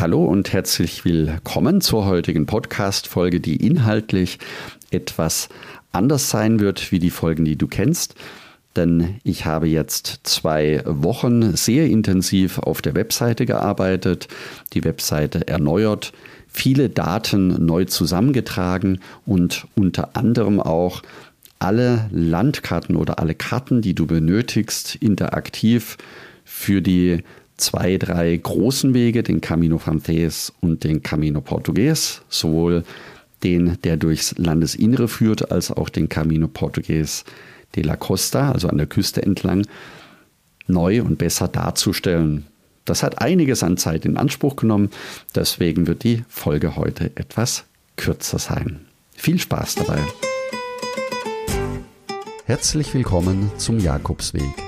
Hallo und herzlich willkommen zur heutigen Podcast-Folge, die inhaltlich etwas anders sein wird wie die Folgen, die du kennst. Denn ich habe jetzt zwei Wochen sehr intensiv auf der Webseite gearbeitet, die Webseite erneuert, viele Daten neu zusammengetragen und unter anderem auch alle Landkarten oder alle Karten, die du benötigst, interaktiv für die zwei, drei großen Wege, den Camino Francés und den Camino Portugues, sowohl den, der durchs Landesinnere führt, als auch den Camino Portugues de la Costa, also an der Küste entlang, neu und besser darzustellen. Das hat einiges an Zeit in Anspruch genommen, deswegen wird die Folge heute etwas kürzer sein. Viel Spaß dabei. Herzlich willkommen zum Jakobsweg.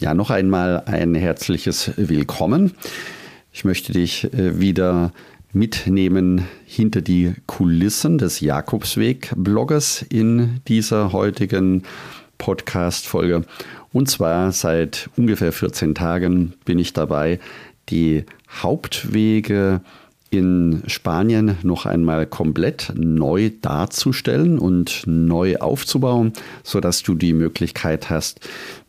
Ja, noch einmal ein herzliches Willkommen. Ich möchte dich äh, wieder mitnehmen hinter die Kulissen des Jakobsweg-Bloggers in dieser heutigen Podcast-Folge. Und zwar seit ungefähr 14 Tagen bin ich dabei, die Hauptwege in Spanien noch einmal komplett neu darzustellen und neu aufzubauen, sodass du die Möglichkeit hast,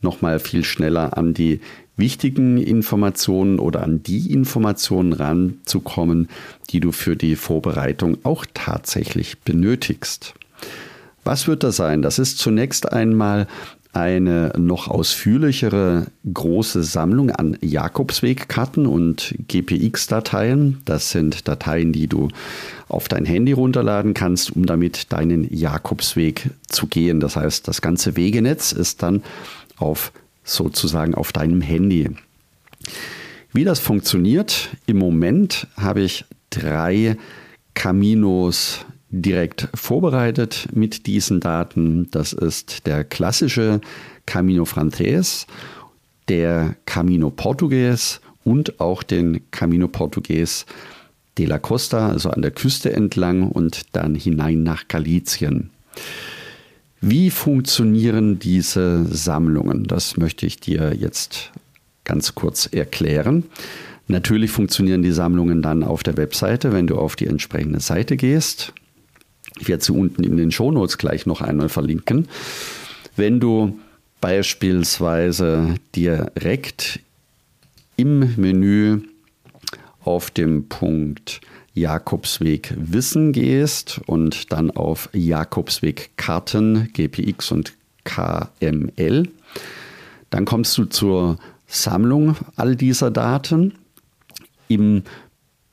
noch mal viel schneller an die wichtigen Informationen oder an die Informationen ranzukommen, die du für die Vorbereitung auch tatsächlich benötigst. Was wird das sein? Das ist zunächst einmal eine noch ausführlichere große Sammlung an Jakobswegkarten und GPX-Dateien. Das sind Dateien, die du auf dein Handy runterladen kannst, um damit deinen Jakobsweg zu gehen. Das heißt, das ganze Wegenetz ist dann auf sozusagen auf deinem Handy. Wie das funktioniert, im Moment habe ich drei Caminos direkt vorbereitet mit diesen Daten. Das ist der klassische Camino Frances, der Camino Portugues und auch den Camino Portugues de la Costa, also an der Küste entlang und dann hinein nach Galizien. Wie funktionieren diese Sammlungen? Das möchte ich dir jetzt ganz kurz erklären. Natürlich funktionieren die Sammlungen dann auf der Webseite, wenn du auf die entsprechende Seite gehst. Ich werde sie unten in den Shownotes gleich noch einmal verlinken. Wenn du beispielsweise direkt im Menü auf dem Punkt Jakobsweg Wissen gehst und dann auf Jakobsweg Karten GPX und KML, dann kommst du zur Sammlung all dieser Daten. Im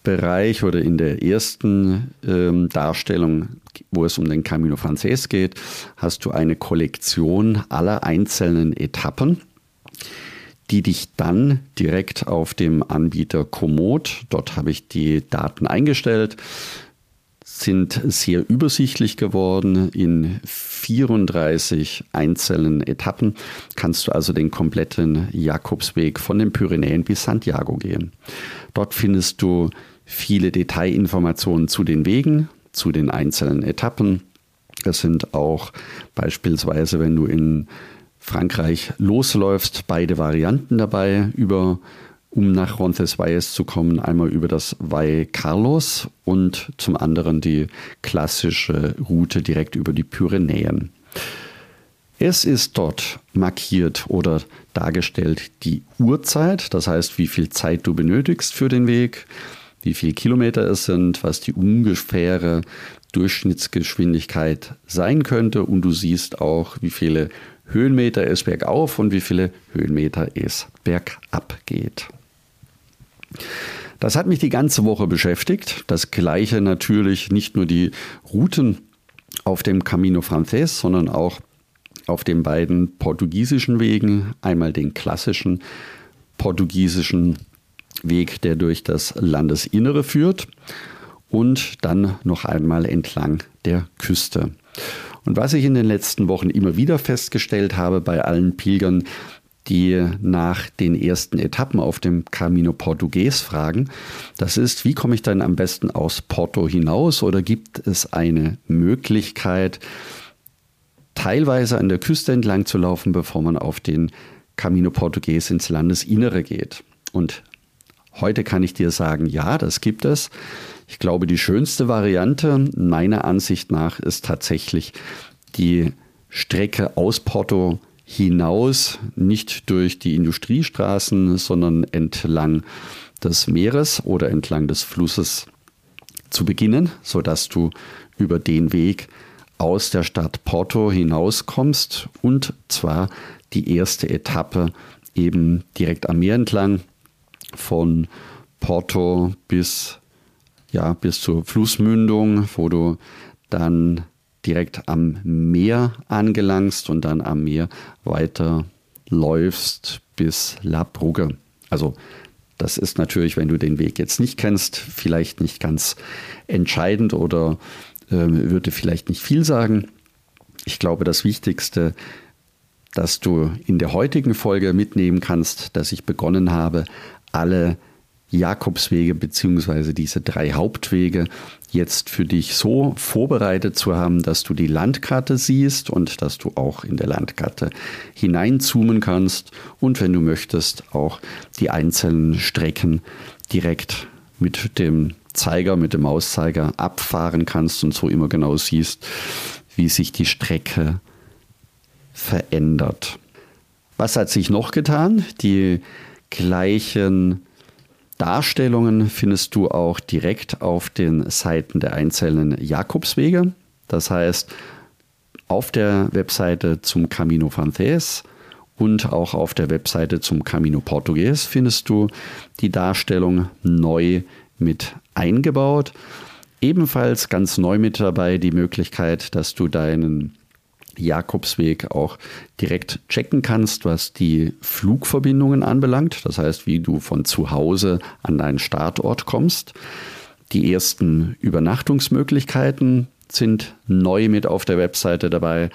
Bereich oder in der ersten ähm, Darstellung, wo es um den Camino Frances geht, hast du eine Kollektion aller einzelnen Etappen, die dich dann direkt auf dem Anbieter Komoot, dort habe ich die Daten eingestellt, sind sehr übersichtlich geworden. In 34 einzelnen Etappen kannst du also den kompletten Jakobsweg von den Pyrenäen bis Santiago gehen. Dort findest du viele Detailinformationen zu den Wegen, zu den einzelnen Etappen, Es sind auch beispielsweise, wenn du in Frankreich losläufst, beide Varianten dabei, über, um nach Roncesvalles zu kommen. Einmal über das Valle Carlos und zum anderen die klassische Route direkt über die Pyrenäen. Es ist dort markiert oder dargestellt die Uhrzeit, das heißt, wie viel Zeit du benötigst für den Weg, wie viele Kilometer es sind, was die ungefähre Durchschnittsgeschwindigkeit sein könnte und du siehst auch, wie viele Höhenmeter es bergauf und wie viele Höhenmeter es bergab geht. Das hat mich die ganze Woche beschäftigt. Das gleiche natürlich nicht nur die Routen auf dem Camino Frances, sondern auch auf den beiden portugiesischen Wegen. Einmal den klassischen portugiesischen Weg, der durch das Landesinnere führt und dann noch einmal entlang der Küste. Und was ich in den letzten Wochen immer wieder festgestellt habe bei allen Pilgern, die nach den ersten Etappen auf dem Camino Portugues fragen, das ist, wie komme ich dann am besten aus Porto hinaus oder gibt es eine Möglichkeit, teilweise an der Küste entlang zu laufen, bevor man auf den Camino Portugues ins Landesinnere geht. Und heute kann ich dir sagen, ja, das gibt es. Ich glaube, die schönste Variante meiner Ansicht nach ist tatsächlich die Strecke aus Porto hinaus, nicht durch die Industriestraßen, sondern entlang des Meeres oder entlang des Flusses zu beginnen, sodass du über den Weg aus der Stadt Porto hinauskommst und zwar die erste Etappe eben direkt am Meer entlang von Porto bis, ja, bis zur Flussmündung, wo du dann direkt am Meer angelangst und dann am Meer weiter läufst bis La Brugge. Also das ist natürlich, wenn du den Weg jetzt nicht kennst, vielleicht nicht ganz entscheidend oder äh, würde vielleicht nicht viel sagen. Ich glaube, das Wichtigste, dass du in der heutigen Folge mitnehmen kannst, dass ich begonnen habe, alle Jakobswege beziehungsweise diese drei Hauptwege jetzt für dich so vorbereitet zu haben, dass du die Landkarte siehst und dass du auch in der Landkarte hineinzoomen kannst und wenn du möchtest auch die einzelnen Strecken direkt mit dem Zeiger, mit dem Mauszeiger abfahren kannst und so immer genau siehst, wie sich die Strecke verändert. Was hat sich noch getan? Die gleichen Darstellungen findest du auch direkt auf den Seiten der einzelnen Jakobswege. Das heißt, auf der Webseite zum Camino Frances und auch auf der Webseite zum Camino Portugues findest du die Darstellung neu mit eingebaut. Ebenfalls ganz neu mit dabei die Möglichkeit, dass du deinen Jakobsweg auch direkt checken kannst, was die Flugverbindungen anbelangt. Das heißt, wie du von zu Hause an deinen Startort kommst. Die ersten Übernachtungsmöglichkeiten sind neu mit auf der Webseite dabei.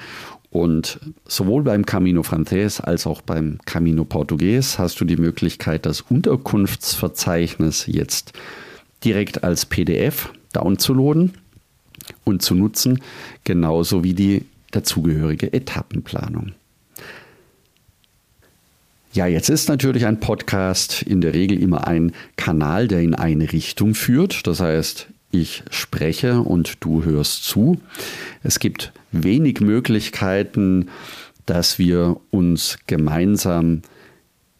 Und sowohl beim Camino Frances als auch beim Camino Portugues hast du die Möglichkeit, das Unterkunftsverzeichnis jetzt direkt als PDF downzuladen und zu nutzen, genauso wie die dazugehörige Etappenplanung. Ja, jetzt ist natürlich ein Podcast in der Regel immer ein Kanal, der in eine Richtung führt. Das heißt, ich spreche und du hörst zu. Es gibt wenig Möglichkeiten, dass wir uns gemeinsam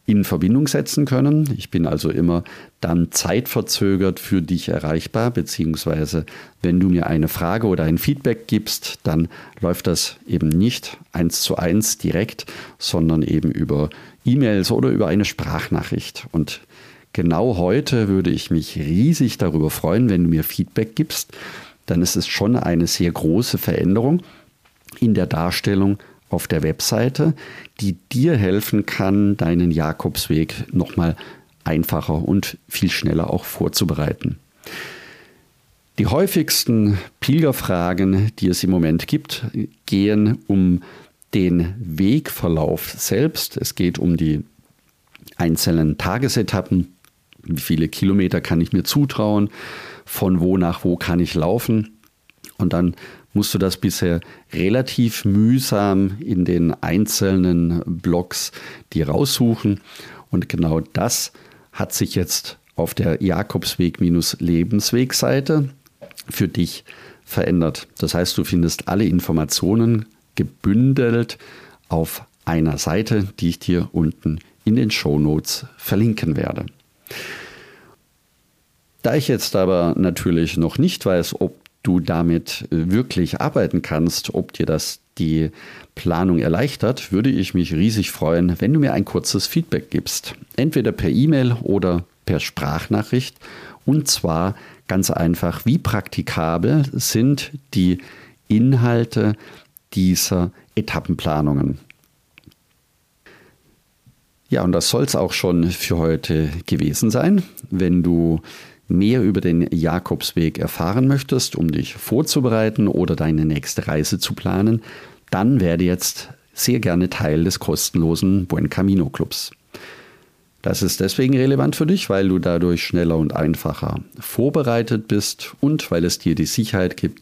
in Verbindung setzen können. Ich bin also immer dann zeitverzögert für dich erreichbar, beziehungsweise wenn du mir eine Frage oder ein Feedback gibst, dann läuft das eben nicht eins zu eins direkt, sondern eben über E-Mails oder über eine Sprachnachricht. Und genau heute würde ich mich riesig darüber freuen, wenn du mir Feedback gibst. Dann ist es schon eine sehr große Veränderung in der Darstellung auf der Webseite, die dir helfen kann, deinen Jakobsweg nochmal einfacher und viel schneller auch vorzubereiten. Die häufigsten Pilgerfragen, die es im Moment gibt, gehen um den Wegverlauf selbst. Es geht um die einzelnen Tagesetappen. Wie viele Kilometer kann ich mir zutrauen? Von wo nach wo kann ich laufen? Und dann musst du das bisher relativ mühsam in den einzelnen Blogs dir raussuchen. Und genau das hat sich jetzt auf der Jakobsweg-Lebensweg-Seite für dich verändert. Das heißt, du findest alle Informationen gebündelt auf einer Seite, die ich dir unten in den Show Notes verlinken werde. Da ich jetzt aber natürlich noch nicht weiß, ob du damit wirklich arbeiten kannst, ob dir das die Planung erleichtert, würde ich mich riesig freuen, wenn du mir ein kurzes Feedback gibst. Entweder per E-Mail oder per Sprachnachricht. Und zwar ganz einfach, wie praktikabel sind die Inhalte dieser Etappenplanungen. Ja, und das soll es auch schon für heute gewesen sein. Wenn du mehr über den Jakobsweg erfahren möchtest, um dich vorzubereiten oder deine nächste Reise zu planen, dann werde jetzt sehr gerne Teil des kostenlosen Buen Camino Clubs. Das ist deswegen relevant für dich, weil du dadurch schneller und einfacher vorbereitet bist und weil es dir die Sicherheit gibt,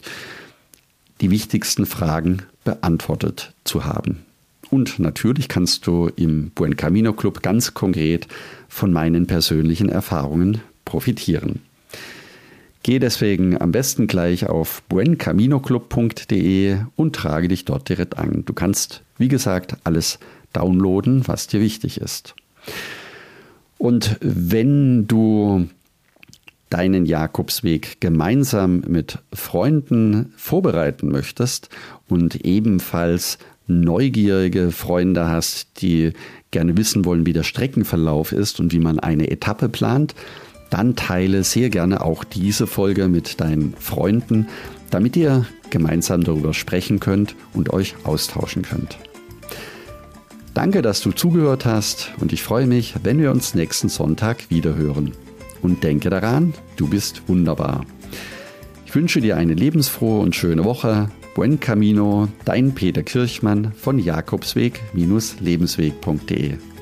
die wichtigsten Fragen beantwortet zu haben. Und natürlich kannst du im Buen Camino Club ganz konkret von meinen persönlichen Erfahrungen profitieren. Geh deswegen am besten gleich auf buencaminoclub.de und trage dich dort direkt an. Du kannst, wie gesagt, alles downloaden, was dir wichtig ist. Und wenn du deinen Jakobsweg gemeinsam mit Freunden vorbereiten möchtest und ebenfalls neugierige Freunde hast, die gerne wissen wollen, wie der Streckenverlauf ist und wie man eine Etappe plant, dann teile sehr gerne auch diese Folge mit deinen Freunden, damit ihr gemeinsam darüber sprechen könnt und euch austauschen könnt. Danke, dass du zugehört hast und ich freue mich, wenn wir uns nächsten Sonntag wiederhören. Und denke daran, du bist wunderbar. Ich wünsche dir eine lebensfrohe und schöne Woche. Buen Camino, dein Peter Kirchmann von Jakobsweg-lebensweg.de.